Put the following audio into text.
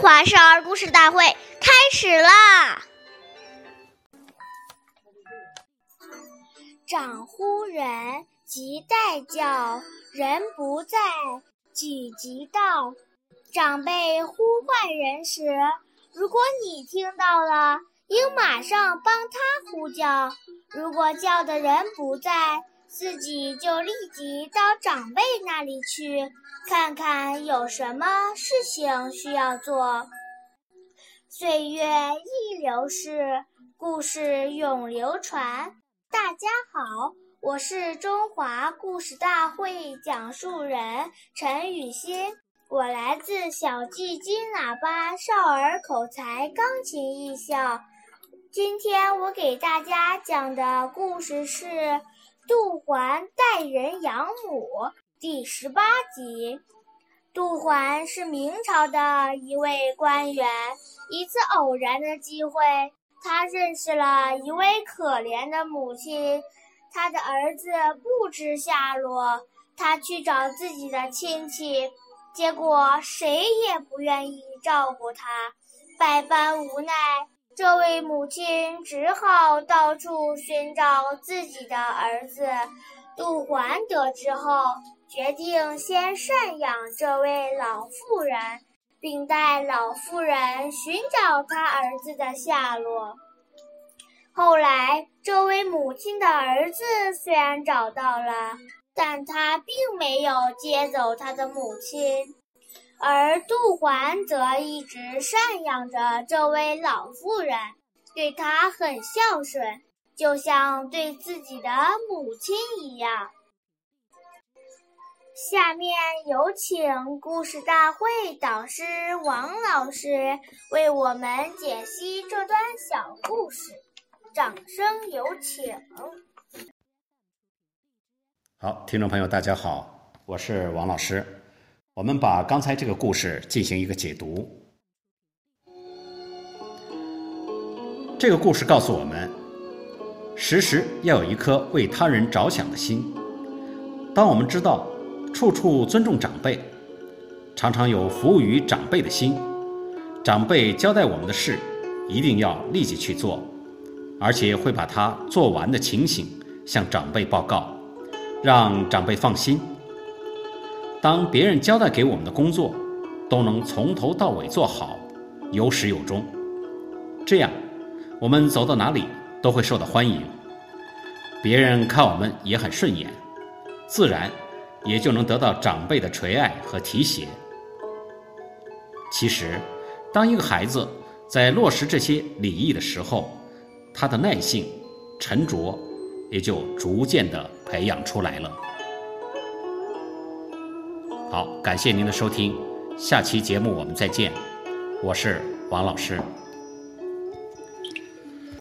华少儿故事大会开始啦！长呼人，即待叫，人不在，己即到。长辈呼唤人时，如果你听到了，应马上帮他呼叫；如果叫的人不在，自己就立即到长辈那里去，看看有什么事情需要做。岁月易流逝，故事永流传。大家好，我是中华故事大会讲述人陈雨欣，我来自小季金喇叭少儿口才钢琴艺校。今天我给大家讲的故事是。杜环代人养母第十八集。杜环是明朝的一位官员。一次偶然的机会，他认识了一位可怜的母亲。他的儿子不知下落，他去找自己的亲戚，结果谁也不愿意照顾他，百般无奈。这位母亲只好到处寻找自己的儿子杜环。得知后，决定先赡养这位老妇人，并带老妇人寻找他儿子的下落。后来，这位母亲的儿子虽然找到了，但他并没有接走他的母亲。而杜环则一直赡养着这位老妇人，对她很孝顺，就像对自己的母亲一样。下面有请故事大会导师王老师为我们解析这段小故事，掌声有请。好，听众朋友，大家好，我是王老师。我们把刚才这个故事进行一个解读。这个故事告诉我们，时时要有一颗为他人着想的心。当我们知道处处尊重长辈，常常有服务于长辈的心，长辈交代我们的事，一定要立即去做，而且会把它做完的情形向长辈报告，让长辈放心。当别人交代给我们的工作，都能从头到尾做好，有始有终，这样，我们走到哪里都会受到欢迎，别人看我们也很顺眼，自然也就能得到长辈的垂爱和提携。其实，当一个孩子在落实这些礼仪的时候，他的耐性、沉着也就逐渐的培养出来了。好，感谢您的收听，下期节目我们再见，我是王老师。